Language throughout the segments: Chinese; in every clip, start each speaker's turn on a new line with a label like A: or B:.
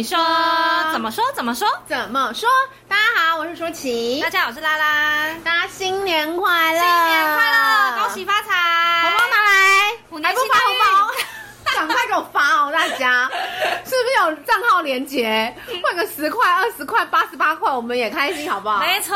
A: 你说怎么说？怎么说？
B: 怎么说？大家好，我是舒淇。
A: 大家好，我是拉拉。
B: 大家新年快乐！
A: 新年快乐！恭喜发财！
B: 红包拿来！还不发红包？赶快给我发哦！大家 是不是有账号连接？换个十块、二十块、八十八块，我们也开心，好不好？
A: 没错，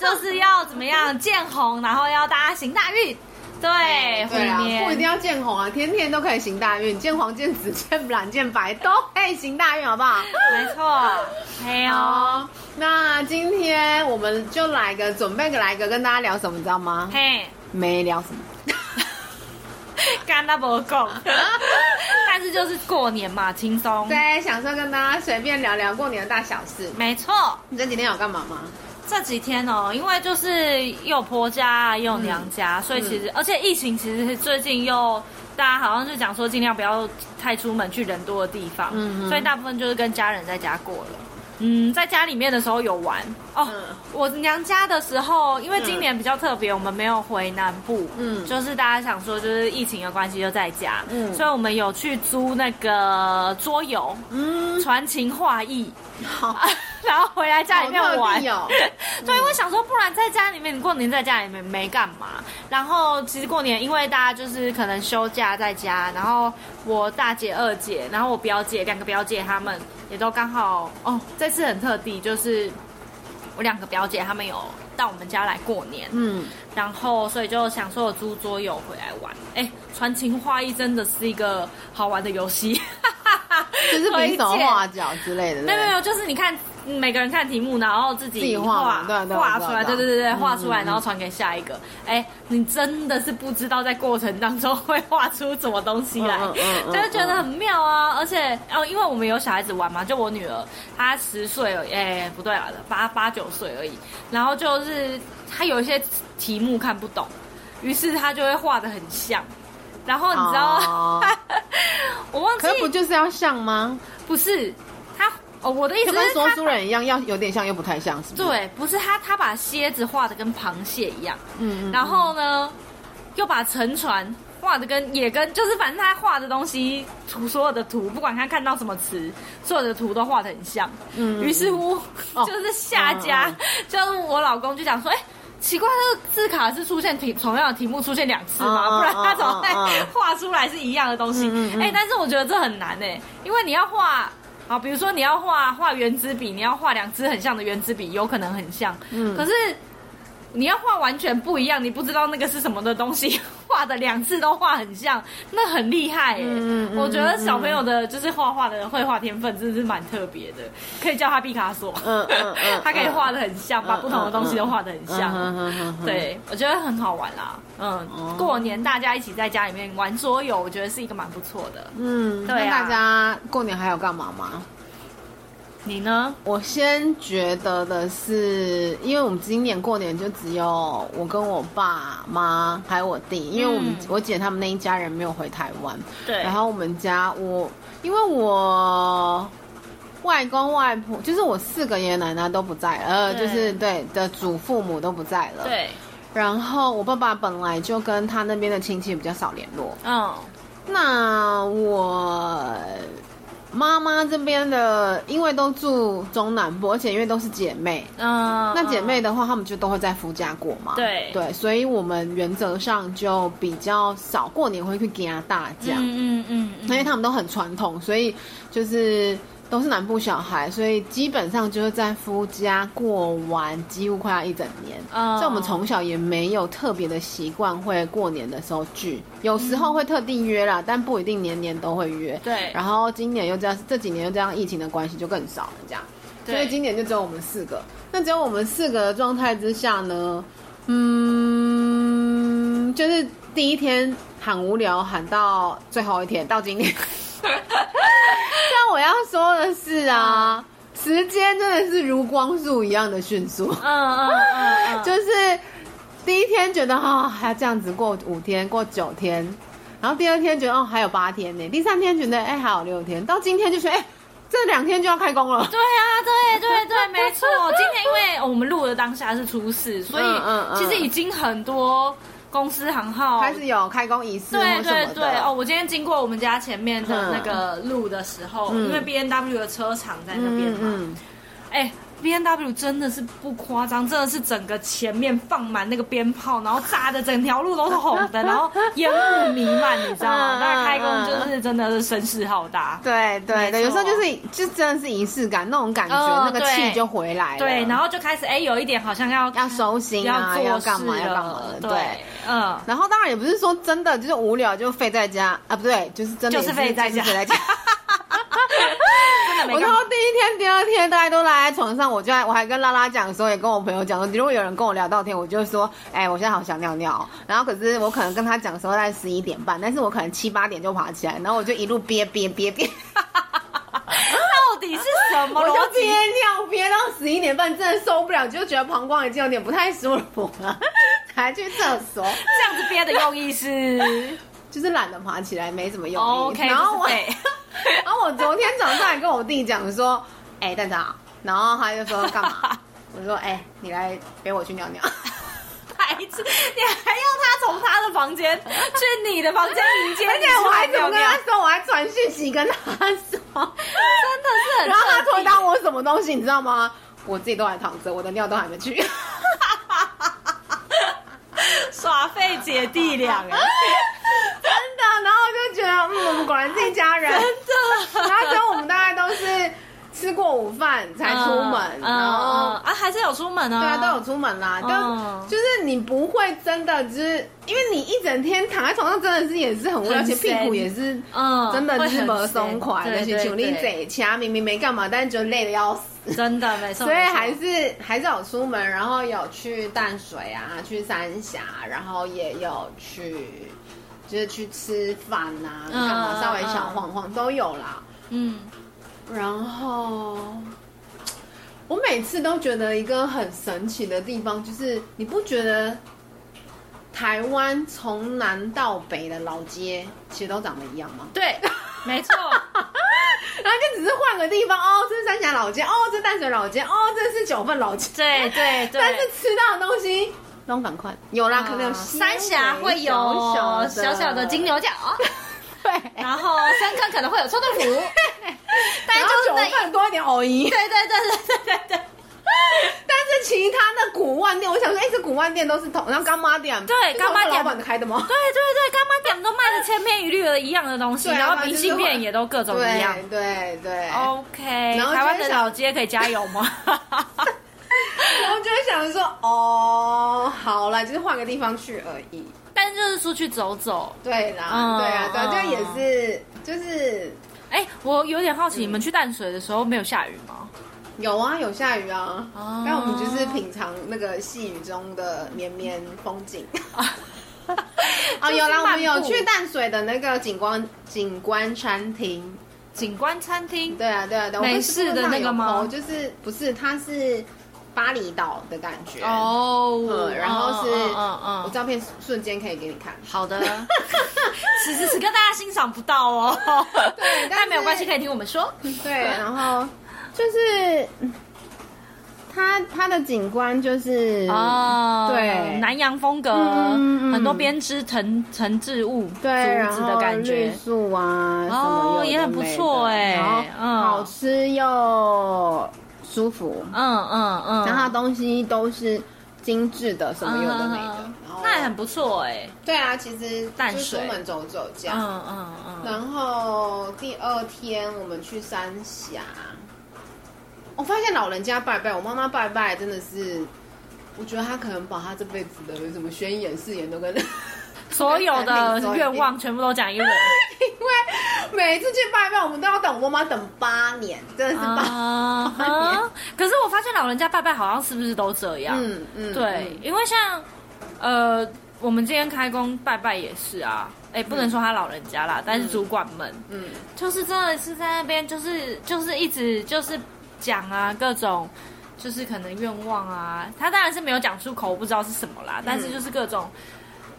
A: 就是要怎么样见红，然后要大家行大运。对，
B: 对啊，不一定要见红啊，天天都可以行大运，见黄、见紫、见蓝、见白都可以行大运，好不好？
A: 没错，没有、哦。
B: 那今天我们就来个准备个来个跟大家聊什么，你知道吗？
A: 嘿，
B: 没聊什么，
A: 干那不够。但是就是过年嘛，轻松。
B: 对，想说跟大家随便聊聊过年的大小事。
A: 没错，
B: 你这几天有干嘛吗？
A: 这几天哦，因为就是又有婆家又有娘家，嗯、所以其实、嗯、而且疫情其实最近又大家好像是讲说尽量不要太出门去人多的地方，嗯，所以大部分就是跟家人在家过了。嗯，在家里面的时候有玩。哦。嗯、我娘家的时候，因为今年比较特别，我们没有回南部，嗯，就是大家想说就是疫情的关系就在家，嗯，所以我们有去租那个桌游，嗯，传情画意，好。然后回来家里面玩，哦、对，我想说，不然在家里面，你过年在家里面没干嘛。然后其实过年，因为大家就是可能休假在家，然后我大姐、二姐，然后我表姐两个表姐，他们也都刚好哦。这次很特地，就是我两个表姐他们有到我们家来过年，嗯，然后所以就想说我租桌游回来玩。哎，传情画意真的是一个好玩的游戏，
B: 就是比手画脚之类的。
A: 没有没有，就是你看。每个人看题目，然后自己画画出来，对对对对，画出来，然后传给下一个。哎，你真的是不知道在过程当中会画出什么东西来，就是觉得很妙啊！而且哦，因为我们有小孩子玩嘛，就我女儿，她十岁了，哎，不对了，八八九岁而已。然后就是她有一些题目看不懂，于是她就会画的很像。然后你知道，我忘记，
B: 可不就是要像吗？
A: 不是。哦，我的意思是跟
B: 说书人一样，要有点像又不太像，是不是？
A: 对，不是他，他把蝎子画的跟螃蟹一样，嗯，然后呢，又把沉船画的跟也跟，就是反正他画的东西图，所有的图，不管他看到什么词，所有的图都画的很像，嗯，于是乎 就是下家，就是我老公就讲说，哎，奇怪，这个字卡是出现题同样的题目出现两次吗？不然他怎么会 画出来是一样的东西？哎，但是我觉得这很难哎，因为你要画。好，比如说你要画画圆珠笔，你要画两支很像的圆珠笔，有可能很像。嗯，可是你要画完全不一样，你不知道那个是什么的东西，画的两次都画很像，那很厉害耶。嗯，嗯，我觉得小朋友的就是画画的绘画天分真的是蛮特别的，可以叫他毕卡索。嗯嗯 嗯，他可以画的很像，把不同的东西都画的很像。对，我觉得很好玩啦。嗯，过年大家一起在家里面玩桌游，我觉得是一个蛮不错的。嗯，对啊。
B: 那大家过年还有干嘛吗？
A: 你呢？
B: 我先觉得的是，因为我们今年过年就只有我跟我爸妈还有我弟，因为我们、嗯、我姐他们那一家人没有回台湾。对。然后我们家我因为我外公外婆就是我四个爷爷奶奶都不在了，呃，就是对的祖父母都不在了。对。然后我爸爸本来就跟他那边的亲戚比较少联络。嗯。那我。妈妈这边的，因为都住中南部，而且因为都是姐妹，嗯，那姐妹的话，她们就都会在夫家过嘛。对对，所以我们原则上就比较少过年会去给她大家，嗯嗯嗯，因为他们都很传统，所以就是。都是南部小孩，所以基本上就是在夫家过完，几乎快要一整年。嗯，像我们从小也没有特别的习惯，会过年的时候聚，有时候会特地约啦，嗯、但不一定年年都会约。对。然后今年又这样，这几年又这样，疫情的关系就更少了，这样。对。所以今年就只有我们四个。那只有我们四个的状态之下呢，嗯，就是第一天喊无聊，喊到最后一天，到今年。但我要说的是啊，时间真的是如光速一样的迅速。嗯嗯嗯，就是第一天觉得啊、哦，还要这样子过五天，过九天，然后第二天觉得哦，还有八天呢，第三天觉得哎，还有六天，到今天就说哎，这两天就要开工了。对啊，对对对，没错。今天因为我们录的当下是初四，所以其实已经很多。
A: 公司行号。
B: 开始有开工仪式，对对对。
A: 哦，我今天经过我们家前面的那个路的时候，嗯、因为 B N W 的车厂在那边嘛，哎、嗯。欸 B N W 真的是不夸张，真的是整个前面放满那个鞭炮，然后炸的整条路都是红的，然后烟雾弥漫，你知道吗？那开工就是真的是声势浩大。
B: 对对对，有时候就是就真的是仪式感那种感觉，那个气就回来了。
A: 对，然后就开始哎，有一点好像要
B: 要收心啊，要干嘛要干嘛的。对，嗯。然后当然也不是说真的就是无聊就废在家啊，不对，就是真的
A: 就是废在家。
B: 我然后第一天、第二天大家都赖在床上，我就我还跟拉拉讲说，也跟我朋友讲说，如果有人跟我聊到天，我就说，哎、欸，我现在好想尿尿。然后可是我可能跟他讲的时候在十一点半，但是我可能七八点就爬起来，然后我就一路憋憋憋憋。
A: 到底是什么？
B: 我就憋尿憋到十一点半，真的受不了，就觉得膀胱已经有点不太舒服了，才去厕所。这
A: 样子憋的用意是，
B: 就是懒得爬起来，没什么用意。
A: Oh, okay,
B: 然后我。
A: 然
B: 后我昨天早上还跟我弟讲说，哎、欸，蛋长，然后他就说干嘛？我说，哎、欸，你来陪我去尿尿。
A: 孩子，你还要他从他的房间去你的房间迎接你？而且
B: 我还怎么跟他说？我还传讯息跟他说，真的
A: 是很。
B: 然后他回答我什么东西，你知道吗？我自己都还躺着，我的尿都还没去。
A: 耍废姐弟俩啊！
B: 真的，然后我就觉得，嗯，我们果然是一家人。真的，然后所以我们大概都是吃过午饭才出门，嗯、然后、嗯、
A: 啊，还是有出门啊？
B: 对啊，都有出门啦。就、嗯、就是你不会真的，就是因为你一整天躺在床上，真的是也是很无聊，而且屁股也是，嗯，真的是不松快，而且穷力贼，其他明明没干嘛，但是就累的要死，
A: 真的没错。
B: 所以还是还是有出门，然后有去淡水啊，去三峡，然后也有去。就是去吃饭呐、啊，干嘛、嗯、稍微小晃晃、嗯、都有啦。嗯，然后我每次都觉得一个很神奇的地方，就是你不觉得台湾从南到北的老街其实都长得一样吗？
A: 对，没错。
B: 然后就只是换个地方哦，这是三峡老街，哦，这是淡水老街，哦，这是九份老街。
A: 对对对。
B: 但是吃到的东西。东赶快有啦，可能有
A: 三峡会有小小的金牛角，
B: 对，
A: 然后三坑可能会有臭豆腐，
B: 但就是九份多一点藕姨，
A: 对对对对对对。
B: 但是其他的古玩店，我想说，哎，这古玩店都是同，然后干妈店，
A: 对，干妈店
B: 老板开的吗？
A: 对对对，干妈店都卖的千篇一律的一样的东西，然后明信片也都各种一样，
B: 对对。
A: OK，台湾的老街可以加油吗？
B: 然后就想说，哦，好了，就是换个地方去而已。
A: 但是就是出去走走，
B: 对啦，嗯、对啊，对啊，这也是，就是，
A: 哎、欸，我有点好奇，嗯、你们去淡水的时候没有下雨吗？
B: 有啊，有下雨啊。哦，那我们就是品尝那个细雨中的绵绵风景。啊，有啦，我们有去淡水的那个景观景观餐厅，
A: 景观餐厅。
B: 对啊，对啊，对啊，
A: 美式的那个吗？
B: 就是不是，它是。巴厘岛的感觉
A: 哦、
B: oh, 嗯，然后是，嗯嗯，嗯我照片瞬间可以给你看。
A: 好的，此时此刻大家欣赏不到哦，对，但没有关系，可以听我们说。
B: 对，然后就是它它的景观就是
A: 哦，
B: 对，
A: 南洋风格，嗯、很多编织藤藤织物，
B: 对，
A: 竹子的感觉，
B: 绿树啊，
A: 哦，也很不错哎，
B: 嗯，好吃又。舒服，
A: 嗯嗯嗯，
B: 然后东西都是精致的，什么有的没的，
A: 那也很不错哎。
B: 对啊，其实淡水出门走走这样，嗯嗯嗯。然后第二天我们去三峡，我发现老人家拜拜，我妈妈拜拜真的是，我觉得她可能把她这辈子的什么宣言誓言都跟。
A: 所有的愿望全部都讲一轮，因
B: 为每次去拜拜，我们都要等我妈妈等八年，真的是八 年。
A: 可是我发现老人家拜拜好像是不是都这样？嗯嗯，对，因为像呃，我们今天开工拜拜也是啊，哎，不能说他老人家啦，但是主管们，嗯，就是真的是在那边，就是就是一直就是讲啊，各种就是可能愿望啊，他当然是没有讲出口，我不知道是什么啦，但是就是各种。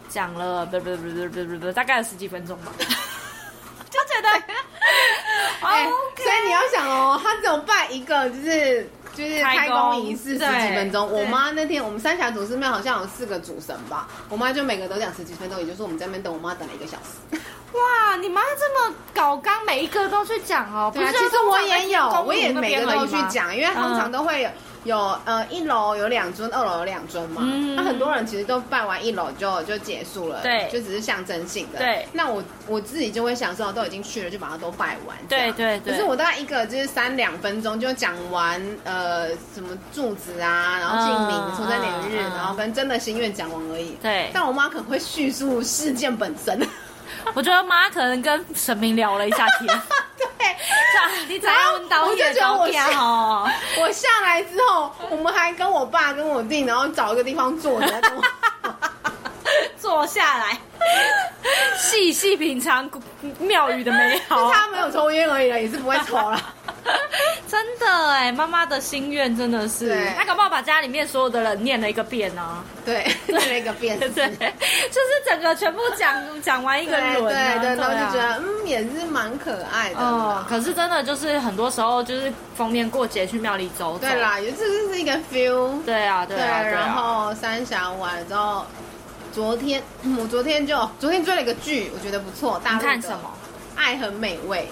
A: 讲了不不不不不不大概有十几分钟吧，就觉得，
B: 哎，所以你要想哦，他只有拜一个，就是就是开工仪式十几分钟。我妈那天我们三峡祖师庙好像有四个主神吧，我妈就每个都讲十几分钟，也就是我们在那边等我妈等了一个小时。
A: 哇，你妈这么搞刚，每一个都去讲哦。
B: 对啊，其实我也有，我也每个都去讲，因为通常都会有。有呃，一楼有两尊，二楼有两尊嘛。嗯，那很多人其实都拜完一楼就就结束了，对，就只是象征性的。对，那我我自己就会想说，都已经去了，就把它都拜完。对对对。可是我大概一个就是三两分钟就讲完，呃，什么柱子啊，然后姓名、出生年月日，然后跟真的心愿讲完而已。对。但我妈可能会叙述事件本身。
A: 我觉得妈可能跟神明聊了一下天。你怎样问导演？我就觉得我下哦，
B: 我下来之后，我们还跟我爸跟我弟，然后找一个地方坐着，
A: 坐下来，细细品尝庙宇的美好。
B: 他没有抽烟而已了，也是不会抽了。
A: 真的哎，妈妈的心愿真的是，她搞不好把家里面所有的人念了一个遍呢。
B: 对，念了一个遍，对，
A: 就是整个全部讲讲完一个轮，
B: 对对，然后就觉得嗯，也是蛮可爱的。哦，
A: 可是真的就是很多时候就是逢年过节去庙里走走。
B: 对啦，也是是一个 feel。
A: 对啊，对啊。
B: 然后三峡完了之后，昨天我昨天就昨天追了一个剧，我觉得不错。大
A: 看什么？
B: 爱很美味。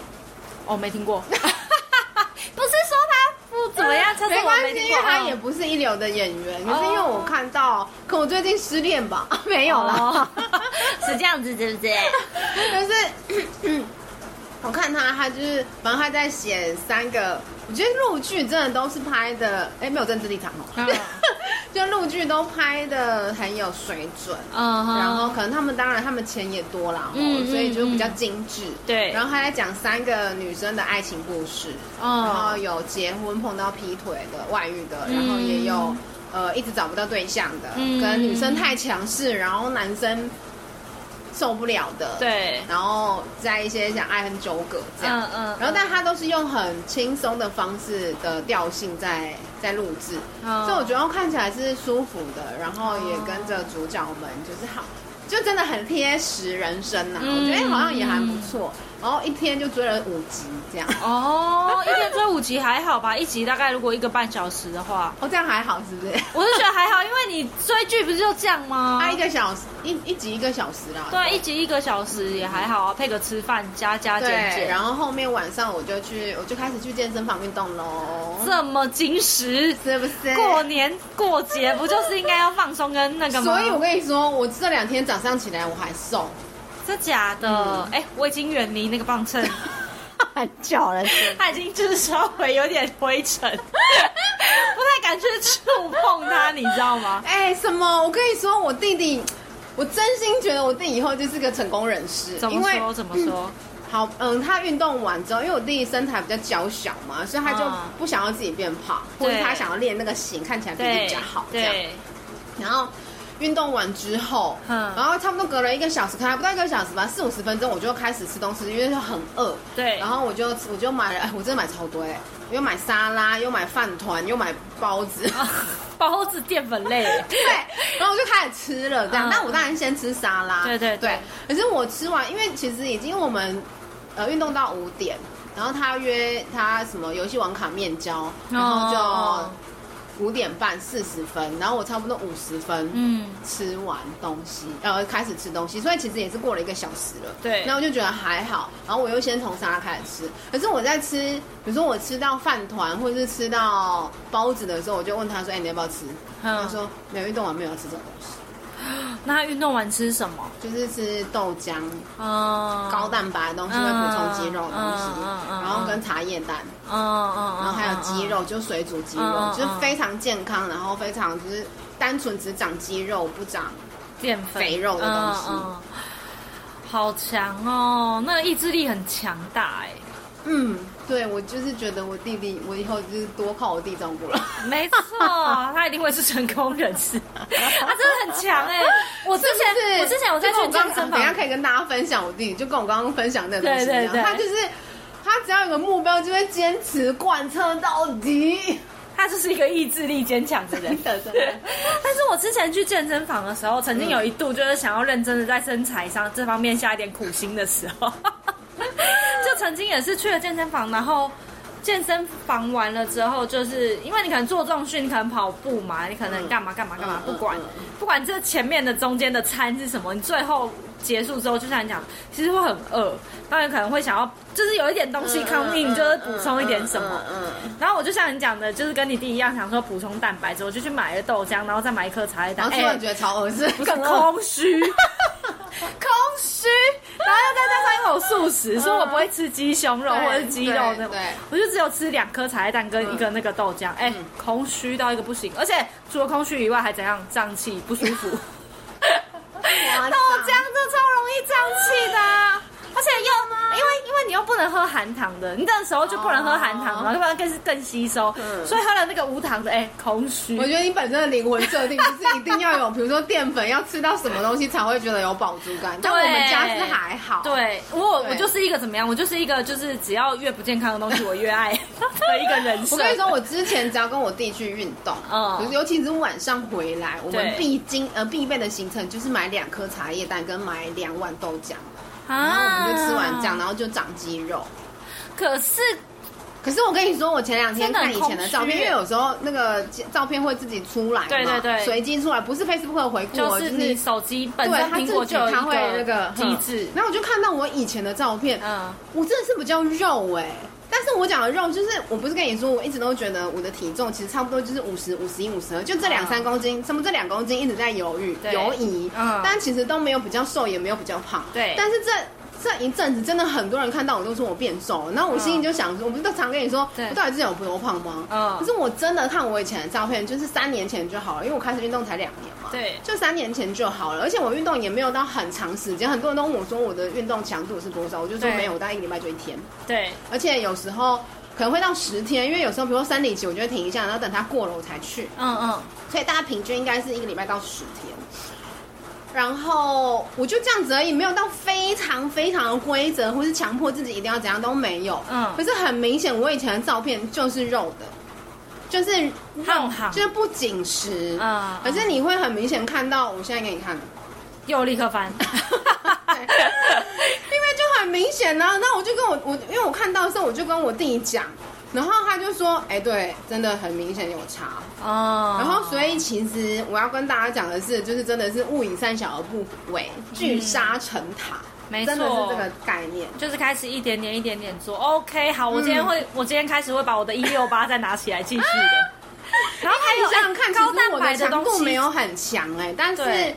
A: 哦，没听过。不是说他不怎么样，
B: 没关系，因为他也不是一流的演员。可、是因为我看到，可我最近失恋吧，没有了，
A: 是这样子，对不对？
B: 可是我看他，他就是，反正他在写三个。我觉得陆剧真的都是拍的，哎，没有政治立场哦。就陆剧都拍的很有水准，嗯，然后可能他们当然他们钱也多啦，嗯，所以就比较精致，对。然后他在讲三个女生的爱情故事，嗯，然后有结婚碰到劈腿的、外遇的，然后也有呃一直找不到对象的，嗯，可能女生太强势，然后男生。受不了的，对，然后在一些像爱恨纠葛这样，嗯嗯，然后但他都是用很轻松的方式的调性在在录制，所以我觉得看起来是舒服的，然后也跟着主角们就是好。就真的很贴实人生呐、啊，嗯、我觉得好像也还不错。然后一天就追了五集这样。
A: 哦，一天追五集还好吧？一集大概如果一个半小时的话，
B: 哦，这样还好是不是？
A: 我是觉得还好，因为你追剧不是就这样吗？
B: 他一个小时一一集一个小时啦。
A: 对，一集一个小时也还好啊，配个吃饭加加减减。
B: 然后后面晚上我就去，我就开始去健身房运动喽。
A: 这么精实是不是？过年过节不就是应该要放松跟那个吗？
B: 所以我跟你说，我这两天早上起来我还瘦，
A: 这假的？哎、嗯欸，我已经远离那个磅秤
B: 很久了，
A: 它已经就是稍微有点灰尘，不太敢去触碰它，你知道吗？
B: 哎、欸，什么？我跟你说，我弟弟，我真心觉得我弟以后就是个成功人士。
A: 怎么说？怎么说？嗯
B: 好，嗯，他运动完之后，因为我弟弟身材比较娇小嘛，所以他就不想要自己变胖，或者他想要练那个型，看起来比较好这样。然后运动完之后，嗯然后差不多隔了一个小时，可能不到一个小时吧，四五十分钟，我就开始吃东西，因为就很饿。对。然后我就我就买了，我真的买超多哎，又买沙拉，又买饭团，又买包子，
A: 包子淀粉类。
B: 对。然后我就开始吃了这样，但我当然先吃沙拉。对对对。可是我吃完，因为其实已经我们。呃，运动到五点，然后他约他什么游戏王卡面交，然后就五点半四十分，然后我差不多五十分，嗯，吃完东西，呃，开始吃东西，所以其实也是过了一个小时了。对，那我就觉得还好，然后我又先从沙拉开始吃，可是我在吃，比如说我吃到饭团或者是吃到包子的时候，我就问他说：“哎，你要不要吃？”嗯、他说：“没有运动完没有要吃这种东西。”
A: 那他运动完吃什么？
B: 就是吃豆浆，嗯，高蛋白的东西会补充肌肉的东西，然后跟茶叶蛋，嗯嗯，然后还有鸡肉，就水煮鸡肉，就是非常健康，然后非常就是单纯只长肌肉不长淀粉肥肉的东西，
A: 好强哦，那个意志力很强大哎，
B: 嗯。对，我就是觉得我弟弟，我以后就是多靠我弟照顾了。
A: 没错，他一定会是成功人士。他 真的很强 哎！我之前，我之前我在去健身房，
B: 等一下可以跟大家分享我弟弟，就跟我刚刚分享那个东西一样。他就是他只要有个目标，就会坚持贯彻到底。
A: 他就是一个意志力坚强的人。但是我之前去健身房的时候，曾经有一度就是想要认真的在身材上这方面下一点苦心的时候。就曾经也是去了健身房，然后健身房完了之后，就是因为你可能做重训，你可能跑步嘛，你可能干嘛干嘛干嘛，不管不管这前面的中间的餐是什么，你最后。结束之后，就像你讲，其实会很饿，当然可能会想要，就是有一点东西 come in，就是补充一点什么。嗯。然后我就像你讲的，就是跟你弟一样，想说补充蛋白质，我就去买了豆浆，然后再买一颗茶叶蛋。
B: 然后突然觉得超恶心，
A: 更空虚，空 虚。然后又再加上一口素食，说我不会吃鸡胸肉或者是鸡肉的，对，我就只有吃两颗茶叶蛋跟一个那个豆浆。哎，空虚到一个不行，而且除了空虚以外，还怎样？胀气不舒服。豆浆就超容易胀气的，而且又因为因为你又不能喝含糖的，你这个时候就不能喝含糖嘛，要不然更是更吸收。所以喝了那个无糖的，哎，空虚。
B: 我觉得你本身的灵魂设定就是一定要有，比如说淀粉要吃到什么东西才会觉得有饱足感。但我们家是还好。
A: 对，我我就是一个怎么样？我就是一个就是只要越不健康的东西我越爱 的一个人。
B: 我跟你说，我之前只要跟我弟去运动，嗯，尤其是晚上回来，我们必经呃必备的行程就是买两颗茶叶蛋跟买两碗豆浆。然后我们就吃完这样，然后就长肌肉。
A: 可是，
B: 可是我跟你说，我前两天看以前的照片，因为有时候那个照片会自己出来嘛，对对对，随机出来，不是 Facebook 的回顾，
A: 就是你手机本身苹果就它会那个机制。
B: 然后我就看到我以前的照片，嗯，我真的是比较肉哎。但是我讲的肉，就是我不是跟你说，我一直都觉得我的体重其实差不多就是五十五十一五十二，就这两三公斤，什么这两公斤一直在犹豫犹疑，嗯，但其实都没有比较瘦，也没有比较胖，对。但是这这一阵子真的很多人看到我都说我变瘦了，然后我心里就想说，我不是都常跟你说，我到底之前有多胖吗？嗯。可是我真的看我以前的照片，就是三年前就好了，因为我开始运动才两年嘛，对，就三年前就好了，而且我运动也没有到很长时间，很多人都问我说我的运动强度是多少，我就说没有，我大概一个礼拜就一天，对，而且有时候。可能会到十天，因为有时候比如说三点几，我就会停一下，然后等它过了我才去。嗯嗯。所以大家平均应该是一个礼拜到十天。然后我就这样子而已，没有到非常非常的规则，或是强迫自己一定要怎样都没有。嗯。可是很明显，我以前的照片就是肉的，就是胖胖，就是不紧实。嗯。可是你会很明显看到，我现在给你看，
A: 又立刻翻。
B: 因为就很明显呢、啊，那我就跟我我，因为我看到的时候，我就跟我弟讲，然后他就说，哎、欸，对，真的很明显有差哦。然后所以其实我要跟大家讲的是，就是真的是勿以善小而不为，聚沙成塔，没错，真的是这个概念，
A: 就是开始一点点一点点做。OK，好，我今天会，嗯、我今天开始会把我的一六八再拿起来继续的。
B: 然后开始这样看，高蛋白的强度没有很强哎、欸，但是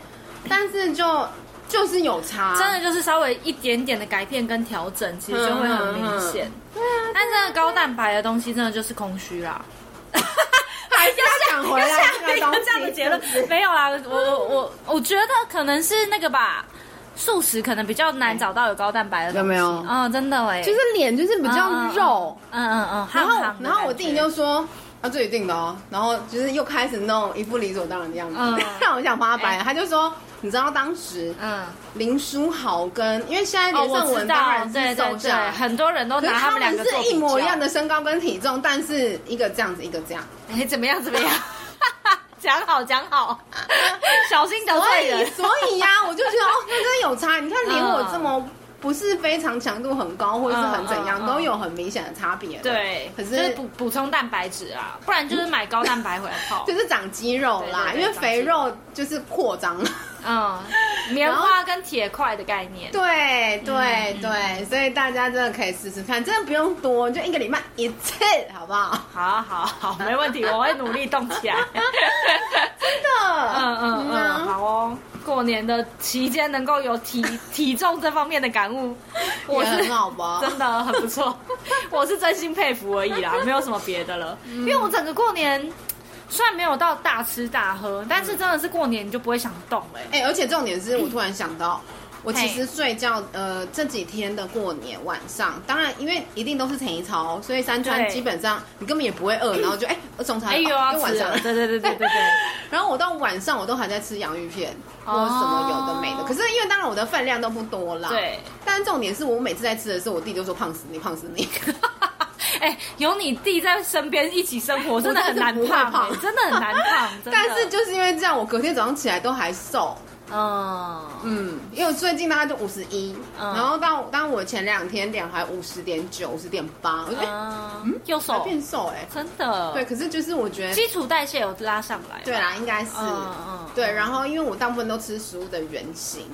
B: 但是就。就是有差，
A: 真的就是稍微一点点的改变跟调整，其实就会很明显。对啊，但真的高蛋白的东西真的就是空虚啦。
B: 还是要讲回来，
A: 要这样的结论没有啦。我我我我觉得可能是那个吧，素食可能比较难找到有高蛋白的东西。有没有？嗯，真的哎，
B: 就是脸就是比较肉。
A: 嗯嗯嗯。
B: 然后然后我弟就说，啊，这一定的哦。然后就是又开始弄一副理所当然的样子，让 我想帮他白。他就说。你知道当时，嗯，林书豪跟因为现在连胜文当然是瘦下来，
A: 很多人都拿他们两个
B: 是一模一样的身高跟体重，但是一个这样子，一个这样，
A: 哎，怎么样？怎么样？讲 好讲好，小心得罪人。
B: 所以呀，我就觉得哦，那真的有差。你看，连我这么不是非常强度很高，或者是很怎样，都有很明显的差别。
A: 对，可是补补充蛋白质啊，不然就是买高蛋白回来泡，
B: 就是长肌肉啦，因为肥肉就是扩张。
A: 嗯，棉花跟铁块的概念，
B: 对对对，所以大家真的可以试试看，真的不用多，就一个礼拜一次，好不好？
A: 好好好，没问题，我会努力动起来。
B: 真的，嗯嗯
A: 嗯，好哦。过年的期间能够有体 体重这方面的感悟，
B: 我是很好吧？
A: 真的很不错，我是真心佩服而已啦，没有什么别的了，因为我整个过年。虽然没有到大吃大喝，但是真的是过年你就不会想动哎、欸。
B: 哎、欸，而且重点是我突然想到，我其实睡觉呃这几天的过年晚上，当然因为一定都是陈一超，所以三川基本上你根本也不会饿，然后就哎我总裁哎呦啊晚上。
A: 对对对对对对，
B: 然后我到晚上我都还在吃洋芋片或什么有的没的，可是因为当然我的分量都不多啦，对，但重点是我每次在吃的时候，我弟就说胖死你胖死你。
A: 哎、欸，有你弟在身边一起生活，真的很难胖，欸，真的很难胖。
B: 但是就是因为这样，我隔天早上起来都还瘦。嗯嗯，因为最近大概就五十一，然后到当我前两天量还五十点九、五十点八，我觉得
A: 嗯，又瘦
B: 变瘦哎，
A: 真的。
B: 对，可是就是我觉得
A: 基础代谢有拉上来。
B: 对啦，应该是嗯嗯。对，然后因为我大部分都吃食物的原型，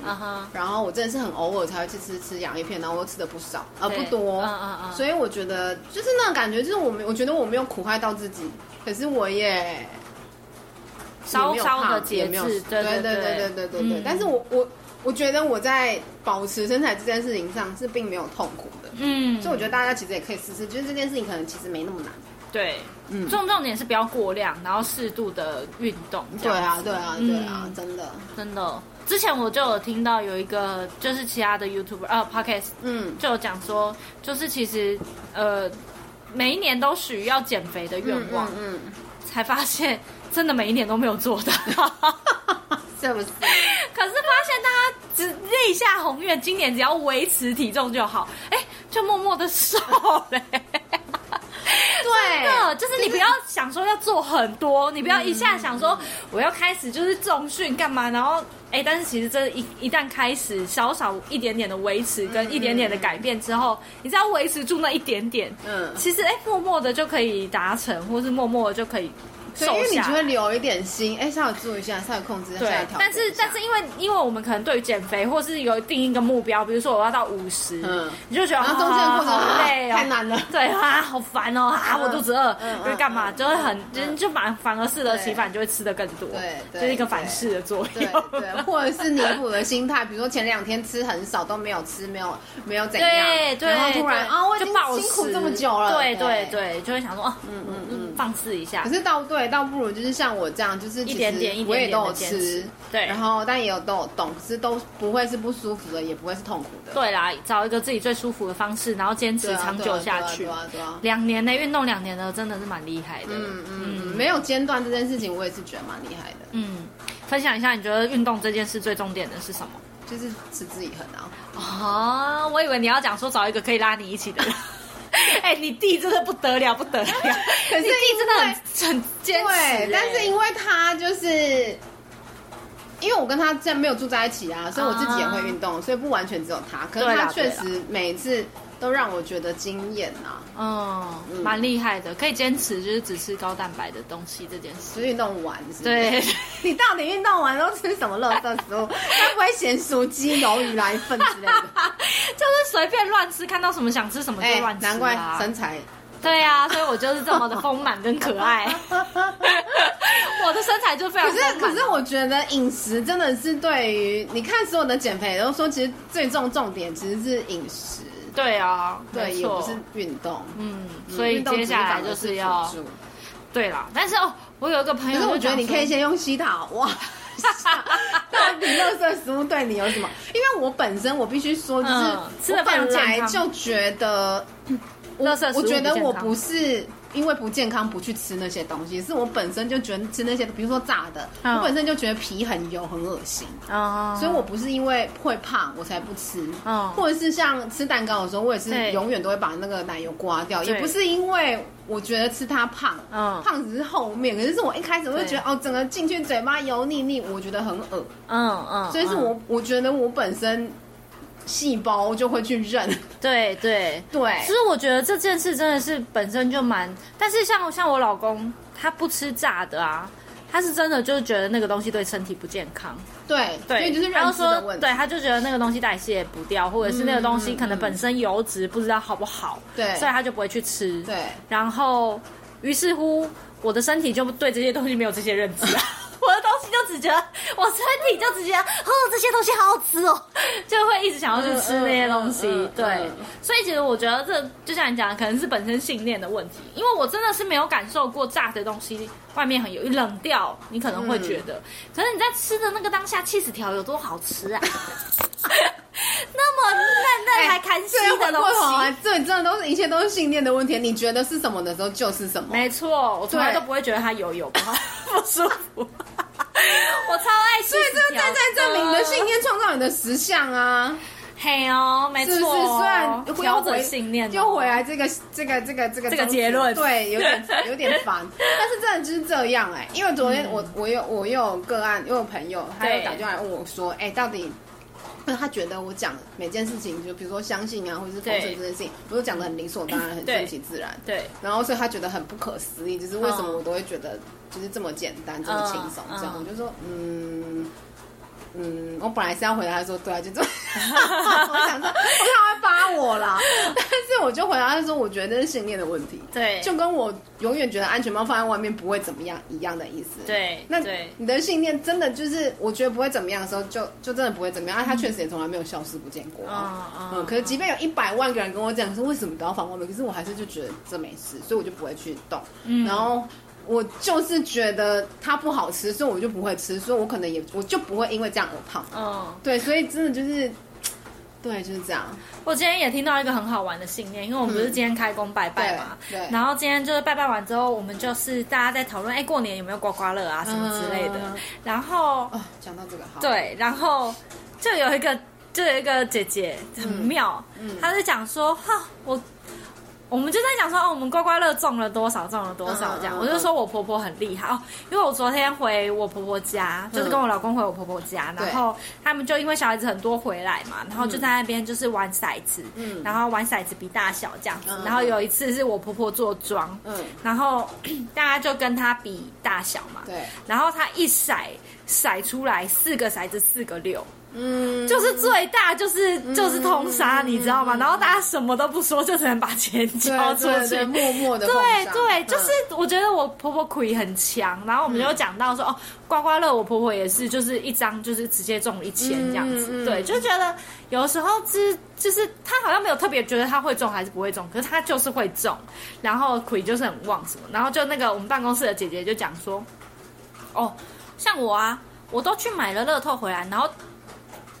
B: 然后我真的是很偶尔才会去吃吃洋芋片，然后我吃的不少，而不多，嗯嗯嗯。所以我觉得就是那种感觉，就是我没，我觉得我没有苦害到自己，可是我也。
A: 稍稍的节制，
B: 对对对对对对对对。但是我我我觉得我在保持身材这件事情上是并没有痛苦的，嗯，所以我觉得大家其实也可以试试，就是这件事情可能其实没那么难。
A: 对，嗯，重重点是不要过量，然后适度的运动。
B: 对啊，对啊，对啊，真的
A: 真的。之前我就有听到有一个就是其他的 YouTuber 啊 Podcast，嗯，就有讲说，就是其实呃每一年都许要减肥的愿望，嗯，才发现。真的每一年都没有做到，
B: 是不是？
A: 可是发现大家只立下宏愿，今年只要维持体重就好，哎，就默默的瘦嘞。对，真的就是你不要想说要做很多，你不要一下想说我要开始就是重训干嘛，然后哎，但是其实这一一旦开始少少一点点的维持跟一点点的改变之后，你只要维持住那一点点，嗯，其实哎，默默的就可以达成，或是默默的就可以。
B: 对，因为你就会留一点心，哎，稍微注意一下，稍微控制一下。对，
A: 但是但是因为因为我们可能对于减肥或是有定一个目标，比如说我要到五十，嗯，你就觉得啊，
B: 中间过程
A: 好累哦，
B: 太难了，
A: 对啊，好烦哦，啊，我肚子饿，会干嘛？就会很就就反反而适得其反，就会吃的更多，对，就是一个反噬的作用，
B: 对，或者是弥补的心态，比如说前两天吃很少都没有吃，没有没有怎样，
A: 对，
B: 然后突然啊，我已经辛苦这么久了，
A: 对对对，就会想说，嗯嗯嗯，放肆一下。
B: 可是倒对，倒不如就是像。我这样，就是一点点，我也都有吃，对，然后但也有都有动，可是都不会是不舒服的，也不会是痛苦的。
A: 对啦，找一个自己最舒服的方式，然后坚持长久下去。两年呢，运动两年呢，真的是蛮厉害的。嗯
B: 嗯，没有间断这件事情，我也是觉得蛮厉害的。
A: 嗯，分享一下，你觉得运动这件事最重点的是什么？
B: 就是持之以恒啊。
A: 啊，我以为你要讲说找一个可以拉你一起的人。哎、欸，你弟真的不得了，不得了！可是 你弟真的很很坚持。对，
B: 但是因为他就是，因为我跟他现在没有住在一起啊，所以我自己也会运动，所以不完全只有他。可是他确实每一次。都让我觉得惊艳呐，嗯，
A: 蛮厉害的，可以坚持就是只吃高蛋白的东西这件事。
B: 运动完是是，
A: 对，
B: 你到底运动完都吃什么垃圾食物？会不会咸酥鸡、鱿鱼来一份之类的？
A: 就是随便乱吃，看到什么想吃什么就乱吃，啊欸。
B: 难怪身材。
A: 对呀，啊，所以我就是这么的丰满跟可爱。我的身材就非常可
B: 是，可是我觉得饮食真的是对于你看所有的减肥都说，其实最重重点其实是饮食。
A: 对啊，
B: 对，也不是运动，
A: 嗯，所以接下来就是要，对啦。但是哦，我有一个朋友，
B: 可是我觉得你可以先用西塔哇，到底垃圾食物对你有什么？因为我本身我必须说，就是我本来就觉得，我觉得我不是。因为不健康不去吃那些东西，是我本身就觉得吃那些，比如说炸的，我本身就觉得皮很油很恶心，所以我不是因为会胖我才不吃，或者是像吃蛋糕的时候，我也是永远都会把那个奶油刮掉，也不是因为我觉得吃它胖，胖只是后面，可是是我一开始我就觉得哦，整个进去嘴巴油腻腻，我觉得很恶，嗯嗯，所以是我我觉得我本身。细胞就会去认，
A: 对对对。其实我觉得这件事真的是本身就蛮，但是像像我老公，他不吃炸的啊，他是真的就是觉得那个东西对身体不健康。
B: 对对，因为就是认知的问题。
A: 对，他就觉得那个东西代谢不掉，或者是那个东西可能本身油脂不知道好不好，对，所以他就不会去吃。对，然后于是乎我的身体就对这些东西没有这些认知啊。我的东西就只觉得，我身体就只觉得，哦，这些东西好好吃哦，就会一直想要去吃那些东西。嗯嗯嗯、对，嗯、所以其实我觉得这就像你讲的，可能是本身信念的问题。因为我真的是没有感受过炸的东西外面很油，冷掉你可能会觉得，嗯、可是你在吃的那个当下，气死条有多好吃啊！那么嫩嫩还开心的东西，欸、
B: 对，真的都是一切都是信念的问题。你觉得是什么的时候就是什么，
A: 没错，我从来都不会觉得它油油不不舒服。我超爱吃，
B: 所以这在在证明你的信念创造你的实相啊！
A: 嘿哦，没错，
B: 是不是？虽然
A: 调整信念，
B: 又回来这个这个这个这个
A: 这个结论，
B: 对，有点 有点烦。但是真的就是这样哎，因为昨天我我有我又有个案，又有朋友，他又打电话来问我说，哎，到底。那他觉得我讲每件事情，就比如说相信啊，或者是丰盛这件事情，我都讲得很理所当然，很顺其自然。
A: 对。对
B: 然后所以他觉得很不可思议，就是为什么我都会觉得就是这么简单，这么轻松这样。我就说，嗯。嗯，我本来是要回答他说，对啊，就这样。我想说，我怕他会扒我啦。但是我就回答他说，我觉得那是信念的问题。
A: 对，
B: 就跟我永远觉得安全帽放在外面不会怎么样一样的意思。
A: 对，
B: 那你的信念真的就是我觉得不会怎么样的时候，就就真的不会怎么样。啊，他确实也从来没有消失不见过。嗯嗯。可是即便有一百万个人跟我讲说为什么都要放外面，可是我还是就觉得这没事，所以我就不会去动。嗯。然后。我就是觉得它不好吃，所以我就不会吃，所以我可能也我就不会因为这样而胖。嗯，对，所以真的就是，对，就是这样。
A: 我今天也听到一个很好玩的信念，因为我们不是今天开工拜拜嘛，对。对。然后今天就是拜拜完之后，我们就是大家在讨论，哎，过年有没有刮刮乐啊什么之类的。嗯、然后，
B: 哦，讲到这个好。
A: 对，然后就有一个就有一个姐姐很妙，嗯嗯、她是讲说，哈，我。我们就在讲说哦，我们刮刮乐中了多少，中了多少这样。我就说我婆婆很厉害哦，因为我昨天回我婆婆家，就是跟我老公回我婆婆家，然后他们就因为小孩子很多回来嘛，然后就在那边就是玩骰子，然后玩骰子比大小这样子。然后有一次是我婆婆坐庄，然后 大家就跟她比大小嘛，对，然后她一骰骰出来四个骰子四个六。嗯，就是最大，就是就是通杀，你知道吗？然后大家什么都不说，就只能把钱交出去，默默的。对对，就是我觉得我婆婆亏很强，然后我们就讲到说哦，刮刮乐，我婆婆也是，就是一张就是直接中一千这样子。对，就觉得有时候是就是她好像没有特别觉得她会中还是不会中，可是她就是会中，然后亏就是很旺什么，然后就那个我们办公室的姐姐就讲说，哦，像我啊，我都去买了乐透回来，然后。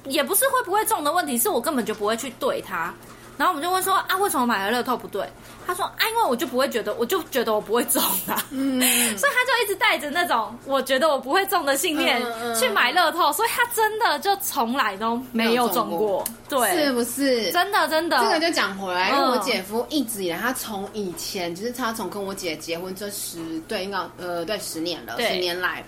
A: 也不是会不会中的问题，是我根本就不会去对它。然后我们就问说啊，为什么买了乐透不对？他说啊，因为我就不会觉得，我就觉得我不会中啊。嗯，所以他就一直带着那种我觉得我不会中的信念去买乐透，所以他真的就从来都没有中过。对，
B: 是不是？
A: 真的真的。
B: 这个就讲回来，因为我姐夫一直以来，他从以前就是他从跟我姐结婚这十对应该呃对十年了，十年来。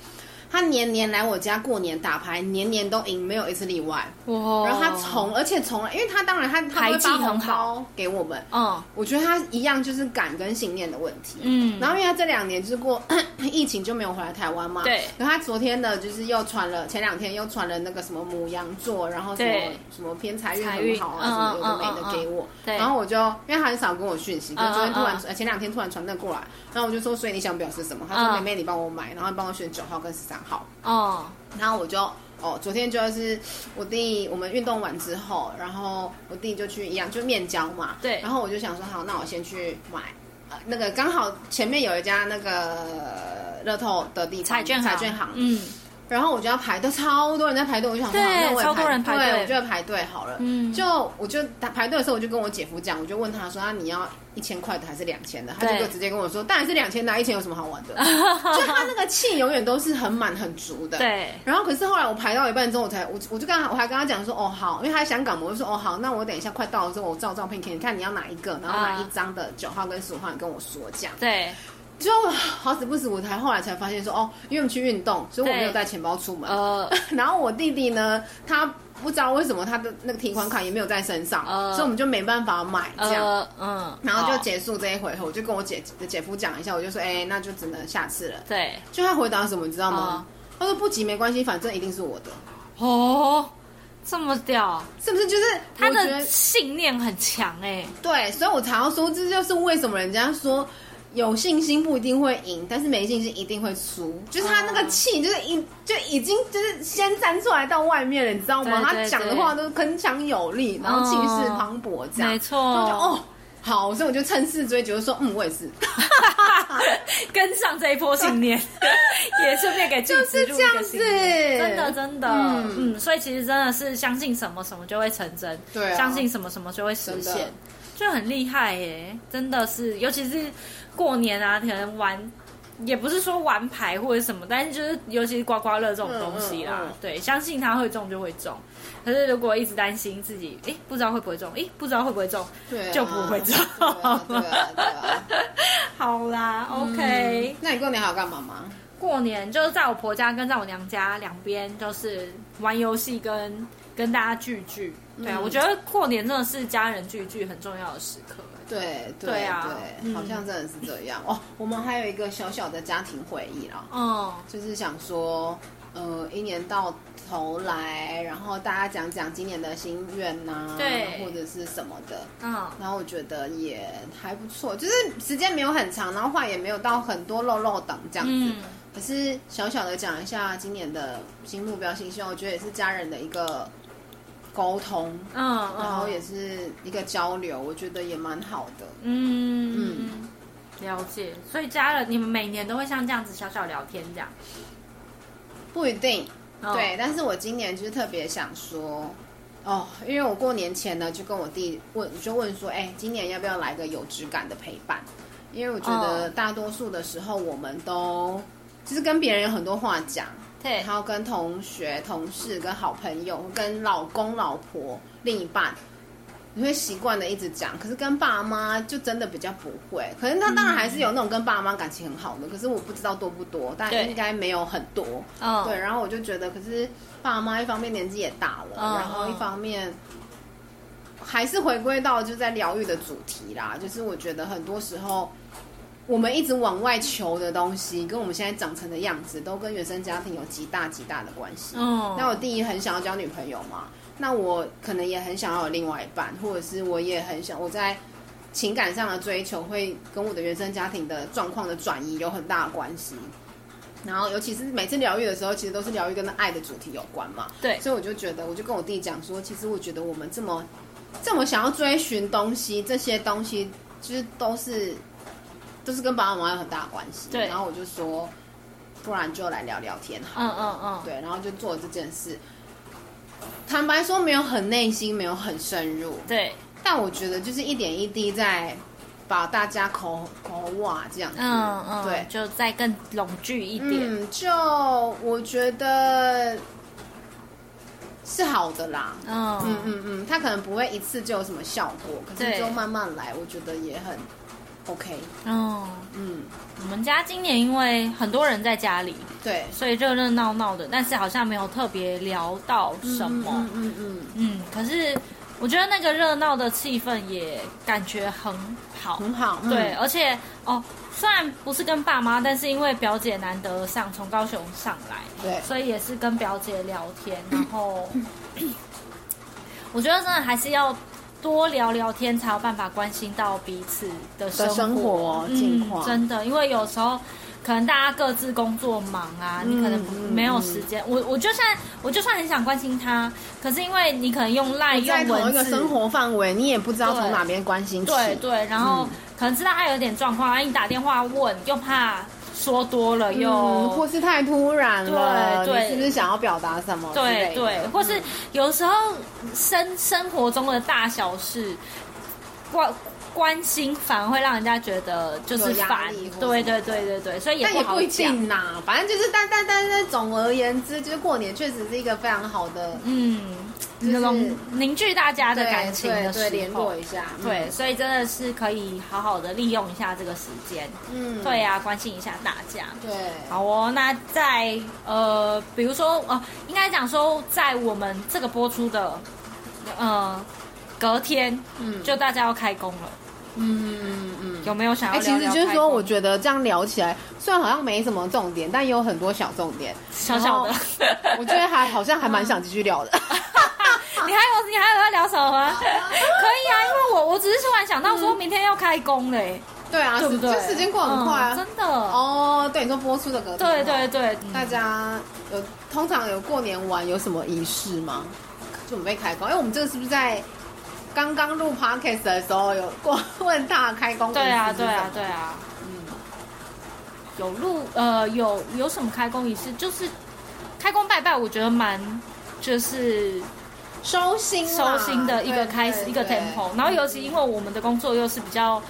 B: 他年年来我家过年打牌，年年都赢，没有一次例外。哇！然后他从，而且从来，因为他当然他他会发红包给我们。嗯，我觉得他一样就是感跟信念的问题。嗯，然后因为他这两年就是过 疫情就没有回来台湾嘛。对。然后他昨天的就是又传了，前两天又传了那个什么母羊座，然后什么什么偏财运很好啊，什么有的没的给我。对。然后我就因为他很少跟我讯息，就昨天突然前两天突然传那过来，然后我就说，所以你想表示什么？他说妹妹你帮我买，然后帮我选九号跟十三。好。哦，然后我就哦，昨天就是我弟，我们运动完之后，然后我弟就去一样就面交嘛，对，然后我就想说好，那我先去买，呃、那个刚好前面有一家那个乐透的地方彩券彩券行，嗯。然后我就要排队，超多人在排队，我就想说，对那我也排超多人排队，我就要排队好了。嗯，就我就排队的时候，我就跟我姐夫讲，我就问他说：“啊，你要一千块的还是两千的？”他就直接跟我说：“当然是两千的，一千有什么好玩的？” 就他那个气永远都是很满很足的。对。然后可是后来我排到一半之后，我才我我就跟他我还跟他讲说：“哦好，因为他在香港嘛，我就说哦好，那我等一下快到的时候，我照照片给你看，你要哪一个，然后哪一张的九号跟十五号，你跟我说这样。”对。就好死不死，我才后来才发现说哦，因为我们去运动，所以我没有带钱包出门。呃，然后我弟弟呢，他不知道为什么他的那个提款卡也没有在身上，呃、所以我们就没办法买这样。嗯、呃，然后就结束这一回合，我就跟我姐姐夫讲一下，我就说，哎，那就只能下次了。对，就他回答什么，你知道吗？呃、他说不急，没关系，反正一定是我的。
A: 哦，这么屌，
B: 是不是？就是
A: 他的信念很强哎、欸。
B: 对，所以我才要说，这就是为什么人家说。有信心不一定会赢，但是没信心一定会输。就是他那个气，就是一就已经就是先站出来到外面了，你知道吗？他讲的话都铿锵有力，然后气势磅礴，这样。没错。就哦，好，所以我就趁势追，觉得说，嗯，我也是，
A: 跟上这一波信念，也顺便给自己植入一个信念。真的，真的，嗯，所以其实真的是相信什么什么就会成真，对，相信什么什么就会实现，就很厉害耶，真的是，尤其是。过年啊，可能玩也不是说玩牌或者什么，但是就是尤其是刮刮乐这种东西啦，嗯嗯嗯、对，相信他会中就会中。可是如果一直担心自己，哎，不知道会不会中，哎，不知道会不会中，
B: 对、啊，
A: 就不会中。好啦，OK、
B: 嗯。那你过年还要干嘛吗？
A: 过年就是在我婆家跟在我娘家两边，就是玩游戏跟跟大家聚聚。对啊，嗯、我觉得过年真的是家人聚聚很重要的时刻。
B: 对对对啊，对，好像真的是这样、嗯、哦。我们还有一个小小的家庭会议啦，嗯，就是想说，呃，一年到头来，然后大家讲讲今年的心愿呐、啊，
A: 对，
B: 或者是什么的，嗯，然后我觉得也还不错，就是时间没有很长，然后话也没有到很多漏漏等这样子。嗯。可是小小的讲一下今年的新目标、新希望，我觉得也是家人的一个沟通，嗯，然后也是一个交流，我觉得也蛮好的。
A: 嗯嗯，了解。所以家人，你们每年都会像这样子小小聊天这样？
B: 不一定，对。但是我今年就是特别想说，哦，因为我过年前呢就跟我弟问，就问说，哎，今年要不要来个有质感的陪伴？因为我觉得大多数的时候我们都。其实跟别人有很多话讲，对，然后跟同学、同事、跟好朋友、跟老公、老婆、另一半，你会习惯的一直讲。可是跟爸妈就真的比较不会。可能他当然还是有那种跟爸妈感情很好的，可是我不知道多不多，但应该没有很多。嗯，对。然后我就觉得，可是爸妈一方面年纪也大了，然后一方面还是回归到就在疗愈的主题啦。就是我觉得很多时候。我们一直往外求的东西，跟我们现在长成的样子，都跟原生家庭有极大极大的关系。哦，那我弟很想要交女朋友嘛，那我可能也很想要有另外一半，或者是我也很想我在情感上的追求，会跟我的原生家庭的状况的转移有很大的关系。然后，尤其是每次疗愈的时候，其实都是疗愈跟爱的主题有关嘛。
A: 对，
B: 所以我就觉得，我就跟我弟讲说，其实我觉得我们这么这么想要追寻东西，这些东西其实都是。都是跟爸爸妈妈有很大的关系，对。然后我就说，不然就来聊聊天好。嗯嗯嗯。对，然后就做了这件事。坦白说，没有很内心，没有很深入。
A: 对。
B: 但我觉得就是一点一滴在把大家口口哇这样子。
A: 嗯嗯。对，就再更拢聚一点。
B: 嗯，就我觉得是好的啦。嗯嗯嗯嗯，他可能不会一次就有什么效果，可是就慢慢来，我觉得也很。OK，
A: 哦，嗯，我们家今年因为很多人在家里，
B: 对，
A: 所以热热闹闹的，但是好像没有特别聊到什么，嗯嗯嗯，嗯，可是我觉得那个热闹的气氛也感觉很好，
B: 很好，
A: 对，而且哦，虽然不是跟爸妈，但是因为表姐难得上从高雄上来，
B: 对，
A: 所以也是跟表姐聊天，然后 我觉得真的还是要。多聊聊天才有办法关心到彼此的生活，
B: 近况。
A: 嗯，真的，因为有时候可能大家各自工作忙啊，嗯、你可能没有时间。嗯、我我就算我就算很想关心他，可是因为你可能用赖用文字，一个
B: 生活范围，你也不知道从哪边关心起。
A: 对对，然后、嗯、可能知道他有点状况，然后你打电话问，又怕。说多了又，
B: 嗯、或是太突然了，
A: 对，对，
B: 你是不是想要表达什么？
A: 对对，或是有时候生生活中的大小事关关心，反而会让人家觉得就是烦。对对对对对，所以也不一定
B: 呐。反正就是，但但但是总而言之，就是过年确实是一个非常好的，嗯。那种
A: 凝聚大家的感情的时候，
B: 联络一下，
A: 对，所以真的是可以好好的利用一下这个时间，嗯，对呀，关心一下大家，
B: 对，
A: 好哦。那在呃，比如说呃，应该讲说，在我们这个播出的呃隔天，嗯，就大家要开工了，嗯嗯嗯，有没有想要聊聊？
B: 其实就是说，我觉得这样聊起来，虽然好像没什么重点，但也有很多小重点，
A: 小小的，
B: 我觉得还好像还蛮想继续聊的。
A: 你还有你还有要聊什么吗？可以啊，因为我我只是突然想到说明天要开工嘞。
B: 对啊，对不对？时间过很快啊，
A: 真的。
B: 哦，对，你说播出的隔天。
A: 对对对，
B: 大家有通常有过年玩有什么仪式吗？准备开工？因为我们这个是不是在刚刚录 podcast 的时候有过问他开工？
A: 对啊，对啊，对啊。嗯，有录呃有有什么开工仪式？就是开工拜拜，我觉得蛮就是。
B: 收心
A: 收心的一个开始，一个 tempo，然后尤其因为我们的工作又是比较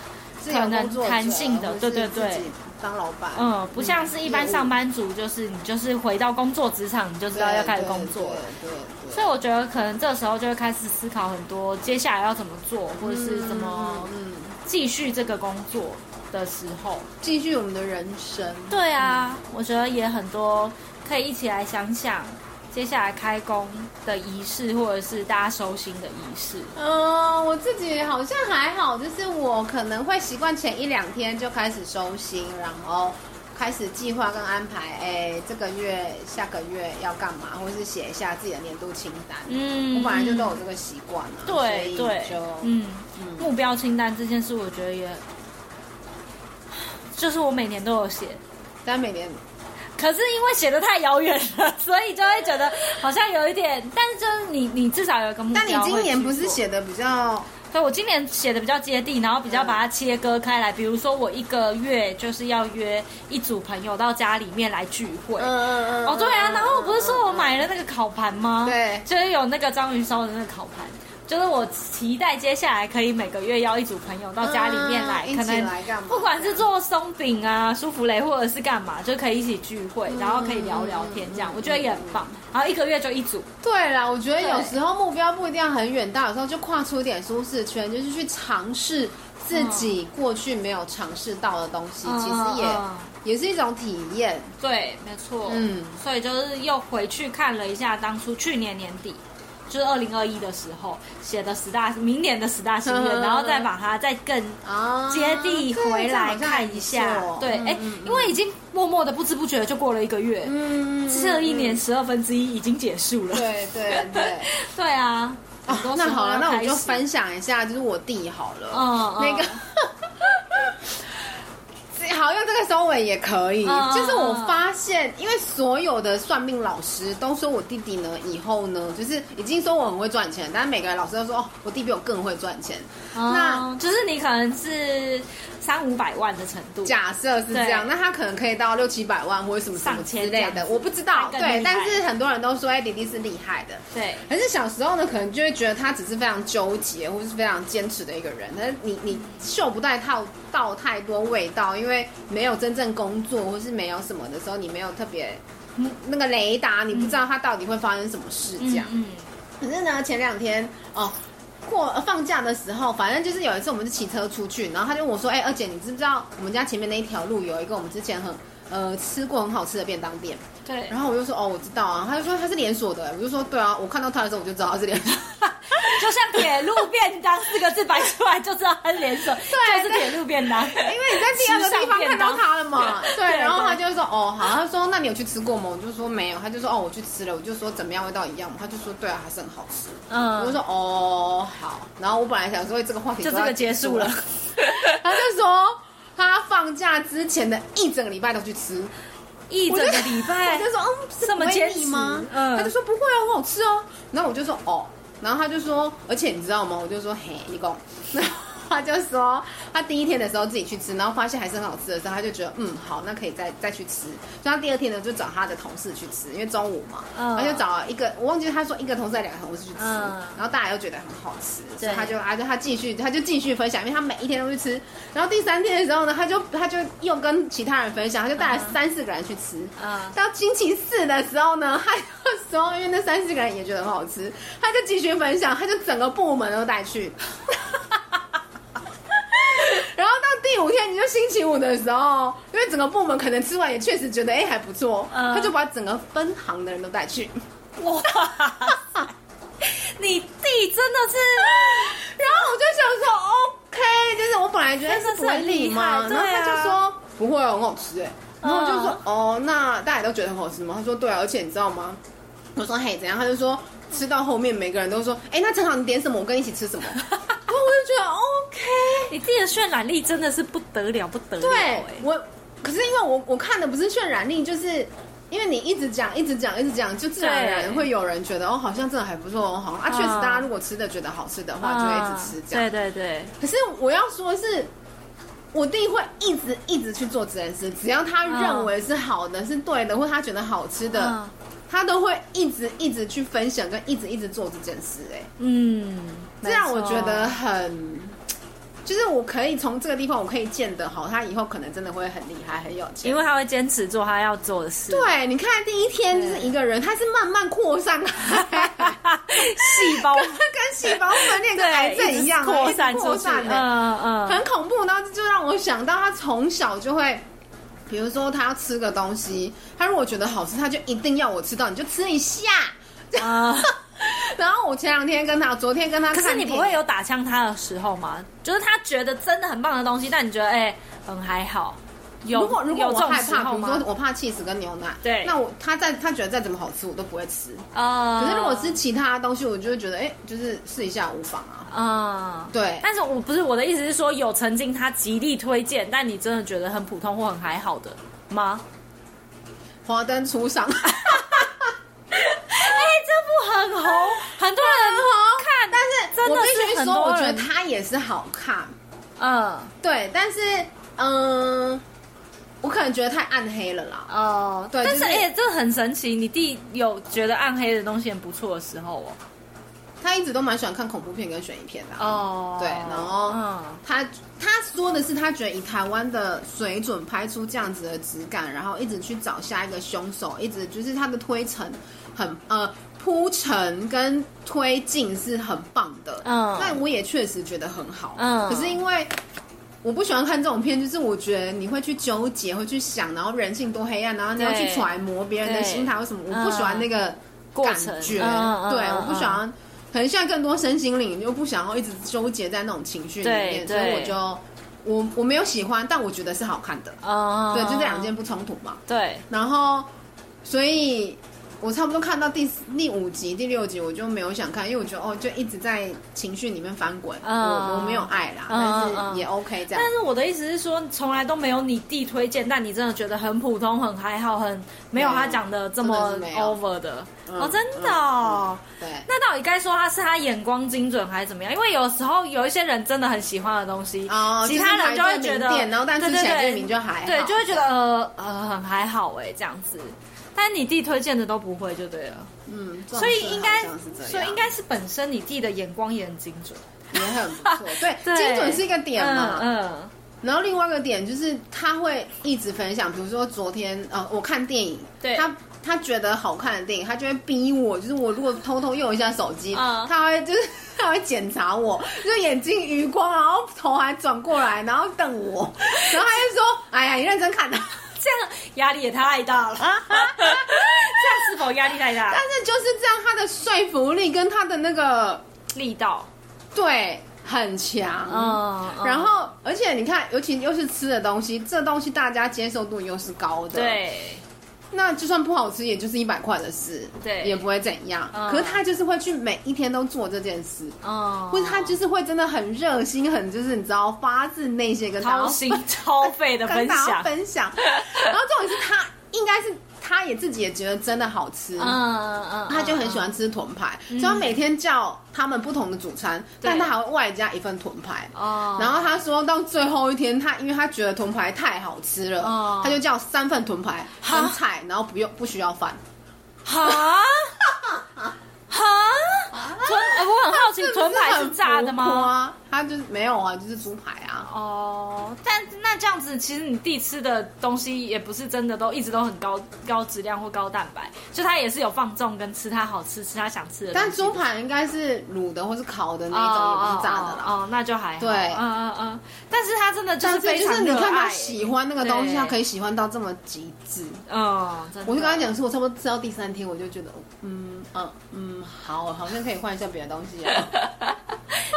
A: 可能弹性的，对对对，
B: 当老板，
A: 嗯，不像是一般上班族，就是你就是回到工作职场，你就知道要开始工作了。对，对，对，所以我觉得可能这时候就会开始思考很多，接下来要怎么做，或者是怎么嗯继续这个工作的时候，
B: 继续我们的人生。
A: 对啊，我觉得也很多可以一起来想想。接下来开工的仪式，或者是大家收心的仪式。
B: 嗯，我自己好像还好，就是我可能会习惯前一两天就开始收心，然后开始计划跟安排。哎，这个月、下个月要干嘛，或是写一下自己的年度清单。嗯，我本来就都有这个习惯了。
A: 对对，就嗯，嗯，目标清单这件事，我觉得也，就是我每年都有写，
B: 但每年。
A: 可是因为写的太遥远了，所以就会觉得好像有一点。但是就是你，你至少有一个目标。
B: 但你今年不是写的比较？
A: 对，我今年写的比较接地，然后比较把它切割开来。比如说，我一个月就是要约一组朋友到家里面来聚会。嗯嗯嗯。哦，对啊，然后我不是说我买了那个烤盘吗？对，就是有那个章鱼烧的那个烤盘。就是我期待接下来可以每个月邀一组朋友到家里面来，可能不管是做松饼啊、舒芙蕾或者是干嘛，就可以一起聚会，然后可以聊聊天，这样我觉得也很棒。然后一个月就一组。
B: 对啦，我觉得有时候目标不一定要很远大，有时候就跨出一点舒适圈，就是去尝试自己过去没有尝试到的东西，其实也也是一种体验。
A: 对，没错。嗯，所以就是又回去看了一下当初去年年底。就是二零二一的时候写的十大，明年的十大心愿，然后再把它再更接地回来看一下。对，哎、因为已经默默的不知不觉就过了一个月，嗯，这一年十二分之一已经结束了。
B: 对对对，
A: 对 啊。
B: 哦，那好了，那我就分享一下，就是我弟好了，嗯，那个。好，用这个收尾也可以。Uh, 就是我发现，因为所有的算命老师都说我弟弟呢，以后呢，就是已经说我很会赚钱，但是每个人老师都说，哦，我弟比我更会赚钱。Uh, 那
A: 就是你可能是三五百万的程度，
B: 假设是这样，那他可能可以到六七百万或者什么什么之类的，我不知道。对，但是很多人都说，哎，弟弟是厉害的。对，可是小时候呢，可能就会觉得他只是非常纠结，或是非常坚持的一个人。但是你你嗅不带套到太多味道，因为没有真正工作或是没有什么的时候，你没有特别那个雷达，你不知道他到底会发生什么事这样。嗯，可是呢，前两天哦，过放假的时候，反正就是有一次我们是骑车出去，然后他就问我说：“哎，二姐，你知不知道我们家前面那一条路有一个我们之前很呃吃过很好吃的便当店？”对。然后我就说：“哦，我知道啊。”他就说：“他是连锁的。”我就说：“对啊，我看到他的时候我就知道他是连锁。”
A: 就像铁路便当四个字摆出来就知道它是连锁，对，就是铁路便当。因
B: 为你在第二个地方看到他了嘛，对。然后他就说哦好，他说那你有去吃过吗？我就说没有，他就说哦我去吃了，我就说怎么样味道一样嘛，他就说对啊还是很好吃。嗯，我就说哦好，然后我本来想说这个话题就这个结束了，他就说他放假之前的一整个礼拜都去吃，
A: 一整个礼拜，
B: 我就说嗯这么坚持吗？嗯，他就说不会啊很好吃哦，然后我就说哦。然后他就说，而且你知道吗？我就说，嘿，你讲。他就说，他第一天的时候自己去吃，然后发现还是很好吃的时候，他就觉得，嗯，好，那可以再再去吃。所以他第二天呢，就找他的同事去吃，因为中午嘛，他就找了一个，我忘记他说一个同事还是两个同事去吃，然后大家又觉得很好吃，所以他就啊，就他继续，他就继续分享，因为他每一天都去吃。然后第三天的时候呢，他就他就又跟其他人分享，他就带了三四个人去吃。嗯，到星期四的时候呢，他就说，因为那三四个人也觉得很好吃，他就继续分享，他就整个部门都带去。第五天，你就星期五的时候，因为整个部门可能吃完也确实觉得哎、欸、还不错，嗯、他就把整个分行的人都带去。哇，
A: 你弟真的是，
B: 然后我就想说 OK，就是我本来觉得是不会厉害，然后他就说、啊、不会很好吃哎，然后我就说、嗯、哦，那大家都觉得很好吃吗？他说对啊，而且你知道吗？我说嘿怎样？他就说吃到后面每个人都说哎、欸，那正好你点什么，我跟你一起吃什么。
A: 你自己的渲染力真的是不得了，不得了。
B: 对，我可是因为我我看的不是渲染力，就是因为你一直讲，一直讲，一直讲，就自然而然会有人觉得哦，好像真的还不错哦，好啊。确实，大家如果吃的觉得好吃的话，就会一直吃这样。
A: 对对对。
B: 可是我要说的是，我弟会一直一直去做这件事，只要他认为是好的、是对的，或他觉得好吃的，他都会一直一直去分享，跟一直一直做这件事。哎，嗯。这样我觉得很就是我可以从这个地方，我可以见得好，他以后可能真的会很厉害，很有钱，
A: 因为他会坚持做他要做的事。
B: 对，你看第一天就是一个人，他是慢慢扩散开，
A: 细胞
B: 跟跟细胞分裂跟癌症一样
A: 扩散扩散的，嗯嗯，
B: 很恐怖。然后就让我想到，他从小就会，比如说他要吃个东西，他如果觉得好吃，他就一定要我吃到，你就吃一下。啊。然后我前两天跟他，昨天跟他，
A: 可是你不会有打枪他的时候吗？就是他觉得真的很棒的东西，但你觉得哎，很还好。有
B: 如果如果我害怕，
A: 比
B: 如说我怕起司跟牛奶，
A: 对，
B: 那我他再他觉得再怎么好吃，我都不会吃啊。可是如果是其他东西，我就会觉得哎，就是试一下无妨啊。啊，对。
A: 但是我不是我的意思是说，有曾经他极力推荐，但你真的觉得很普通或很还好的吗？
B: 华灯初上。
A: 很红，很多人看，
B: 但是真的是他也是好看，嗯，对，但是嗯，我可能觉得太暗黑了啦，
A: 哦，对，但是哎，这很神奇，你弟有觉得暗黑的东西很不错的时候哦，
B: 他一直都蛮喜欢看恐怖片跟悬疑片的，哦，对，然后他他说的是他觉得以台湾的水准拍出这样子的质感，然后一直去找下一个凶手，一直就是他的推陈很呃。铺陈跟推进是很棒的，嗯，但我也确实觉得很好，嗯，可是因为我不喜欢看这种片，就是我觉得你会去纠结，会去想，然后人性多黑暗，然后你要去揣摩别人的心态，为什么我不喜欢那个感觉？对，我不喜欢，可能现在更多身心灵就不想要一直纠结在那种情绪里面，所以我就我我没有喜欢，但我觉得是好看的，哦，对，就这两件不冲突嘛，
A: 对，
B: 然后所以。我差不多看到第第五集、第六集，我就没有想看，因为我觉得哦，就一直在情绪里面翻滚。嗯、我我没有爱啦，嗯、但是也 OK 这样。
A: 但是我的意思是说，从来都没有你弟推荐，但你真的觉得很普通、很还好、很没有他讲的这么 over 的哦，真的哦。
B: 对。
A: 那到底该说他是他眼光精准还是怎么样？因为有时候有一些人真的很喜欢的东西，哦，其他人就会觉得，
B: 然后但是起来这名就还好，
A: 对，就会觉得呃呃很还好哎这样子。但你弟推荐的都不会就对了，嗯，所以应该，所以应该是本身你弟的眼光也很精准，
B: 也很不错，对，对。精准是一个点嘛，嗯，嗯，然后另外一个点就是他会一直分享，比如说昨天呃我看电影，对，他他觉得好看的电影，他就会逼我，就是我如果偷偷用一下手机，嗯，他会就是 他会检查我，就眼睛余光，然后头还转过来，然后瞪我，然后他就说，哎呀，你认真看呐。
A: 这样压力也太大了，这样是否压力太大？
B: 但是就是这样，他的说服力跟他的那个
A: 力道，
B: 对，很强。嗯，然后而且你看，尤其又是吃的东西，这东西大家接受度又是高的，
A: 对。
B: 那就算不好吃，也就是一百块的事，对，也不会怎样。嗯、可是他就是会去每一天都做这件事，哦、嗯，或者他就是会真的很热心，很就是你知道发自内心跟
A: 掏心掏肺的 分享
B: 分享。然后重点是他应该是。他也自己也觉得真的好吃，嗯嗯嗯，他就很喜欢吃豚排，所以他每天叫他们不同的主餐，但他还会外加一份豚排。哦，然后他说到最后一天，他因为他觉得豚排太好吃了，他就叫三份豚排，很菜，然后不用不需要饭。
A: 哈，哈。豚，我很好奇，豚排是炸的吗？
B: 它就是没有啊，就是猪排啊。
A: 哦，但那这样子，其实你弟吃的东西也不是真的都一直都很高高质量或高蛋白，就他也是有放纵跟吃他好吃、吃他想吃的。
B: 但猪排应该是卤的或是烤的那种，也不是炸的啦。
A: 哦，那就还好。
B: 对，
A: 嗯嗯嗯。但是他真的就是非常
B: 你看他喜欢那个东西，他可以喜欢到这么极致。嗯，我就跟他讲说，我差不多吃到第三天，我就觉得，嗯嗯嗯，好，好像可以换一下别的东西啊。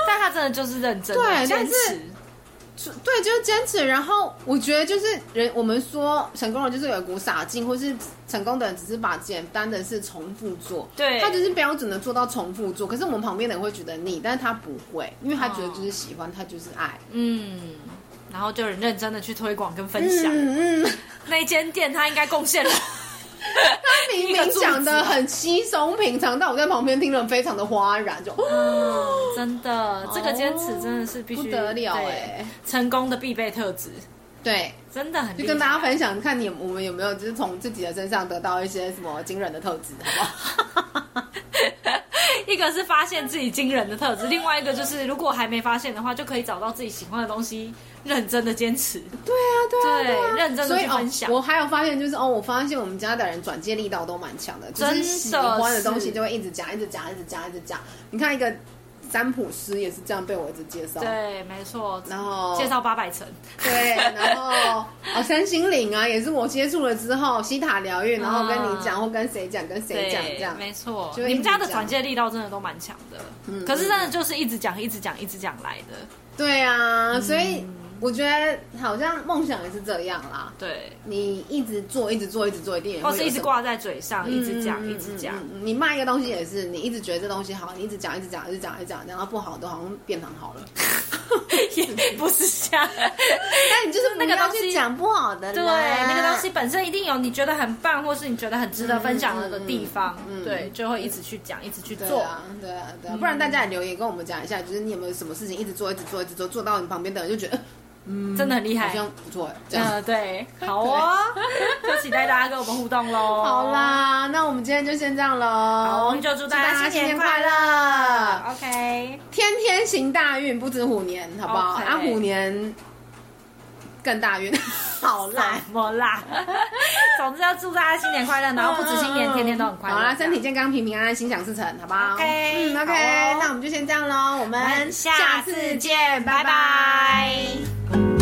A: 但他真的就是认真，对，坚持，
B: 对，就是坚持。然后我觉得就是人，我们说成功人就是有一股傻劲，或是成功的人只是把简单的事重复做，
A: 对，
B: 他就是标准的做到重复做。可是我们旁边的人会觉得腻，但是他不会，因为他觉得就是喜欢，他就是爱，
A: 嗯。然后就很认真的去推广跟分享，嗯，那间店他应该贡献了。
B: 他明明讲的很稀松平常，但我在旁边听了非常的哗然，就，
A: 嗯，真的，这个坚持真的是必须
B: 不得了哎，
A: 成功的必备特质，
B: 对，
A: 真的很
B: 就跟大家分享，看你我们有没有就是从自己的身上得到一些什么惊人的特质，好不好？
A: 一个是发现自己惊人的特质，另外一个就是如果还没发现的话，就可以找到自己喜欢的东西，认真的坚持。
B: 对啊，对啊，
A: 对认真的去分享。
B: 哦，我还有发现就是哦，我发现我们家的人转接力道都蛮强的，真的是喜欢的东西就会一直讲，一直讲，一直讲，一直讲。你看一个。占卜师也是这样被我一直介绍，
A: 对，没错。
B: 然后
A: 介绍八百层，
B: 对，然后哦，三星岭啊，也是我接触了之后，西塔疗愈，然后跟你讲，或跟谁讲，跟谁讲，这样
A: 没错。你们家的转介力道真的都蛮强的，嗯，可是真的就是一直讲，一直讲，一直讲来的。
B: 对啊，所以。我觉得好像梦想也是这样啦。
A: 对，
B: 你一直做，一直做，一直做，一定也。
A: 或是一直挂在嘴上，一直讲，一直讲。
B: 你卖一个东西也是，你一直觉得这东西好，你一直讲，一直讲，一直讲，一直讲，讲到不好都好像变很好了。
A: 也不是这样，
B: 但你就是那个东西讲不好的。
A: 对，那个东西本身一定有你觉得很棒，或是你觉得很值得分享的地方。对，就会一直去讲，一直去做。对啊，
B: 对啊。不然大家也留言跟我们讲一下，就是你有没有什么事情一直做，一直做，一直做，做到你旁边的人就觉得。
A: 嗯，真的很厉害，
B: 好像不错哎。
A: 嗯，对，好啊，就期待大家跟我们互动喽。
B: 好啦，那我们今天就先这样喽。
A: 好，我们就祝大家新年快乐。OK，
B: 天天行大运，不止虎年，好不好？啊，虎年更大运。好啦，
A: 么啦？总之要祝大家新年快乐，然后不止新年，天天都很快乐。
B: 好啦，身体健康，平平安安，心想事成，好不好
A: ？OK，
B: 嗯，OK，那我们就先这样喽。我们下次见，拜拜。